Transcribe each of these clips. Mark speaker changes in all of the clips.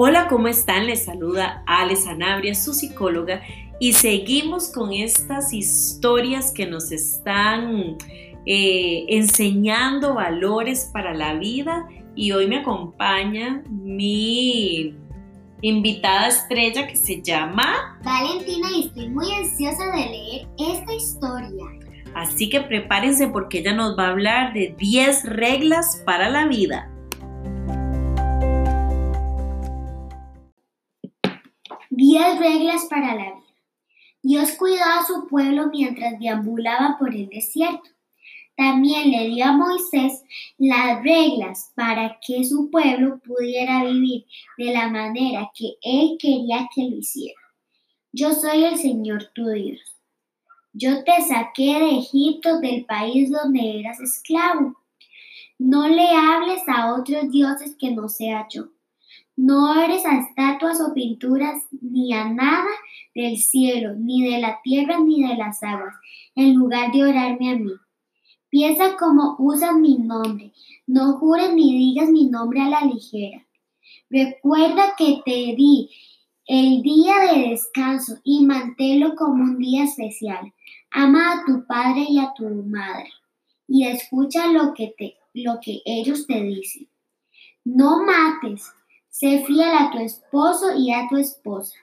Speaker 1: Hola, ¿cómo están? Les saluda Ale Sanabria, su psicóloga, y seguimos con estas historias que nos están eh, enseñando valores para la vida. Y hoy me acompaña mi invitada estrella que se llama
Speaker 2: Valentina y estoy muy ansiosa de leer esta historia.
Speaker 1: Así que prepárense porque ella nos va a hablar de 10 reglas para la vida.
Speaker 2: 10 reglas para la vida. Dios cuidó a su pueblo mientras deambulaba por el desierto. También le dio a Moisés las reglas para que su pueblo pudiera vivir de la manera que él quería que lo hiciera. Yo soy el Señor tu Dios. Yo te saqué de Egipto, del país donde eras esclavo. No le hables a otros dioses que no sea yo. No eres a estatuas o pinturas, ni a nada del cielo, ni de la tierra, ni de las aguas, en lugar de orarme a mí. Piensa cómo usas mi nombre. No jures ni digas mi nombre a la ligera. Recuerda que te di el día de descanso y manténlo como un día especial. Ama a tu padre y a tu madre y escucha lo que, te, lo que ellos te dicen. No mates. Sé fiel a tu esposo y a tu esposa.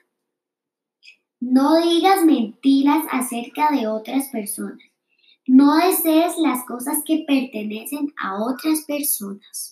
Speaker 2: No digas mentiras acerca de otras personas. No desees las cosas que pertenecen a otras personas.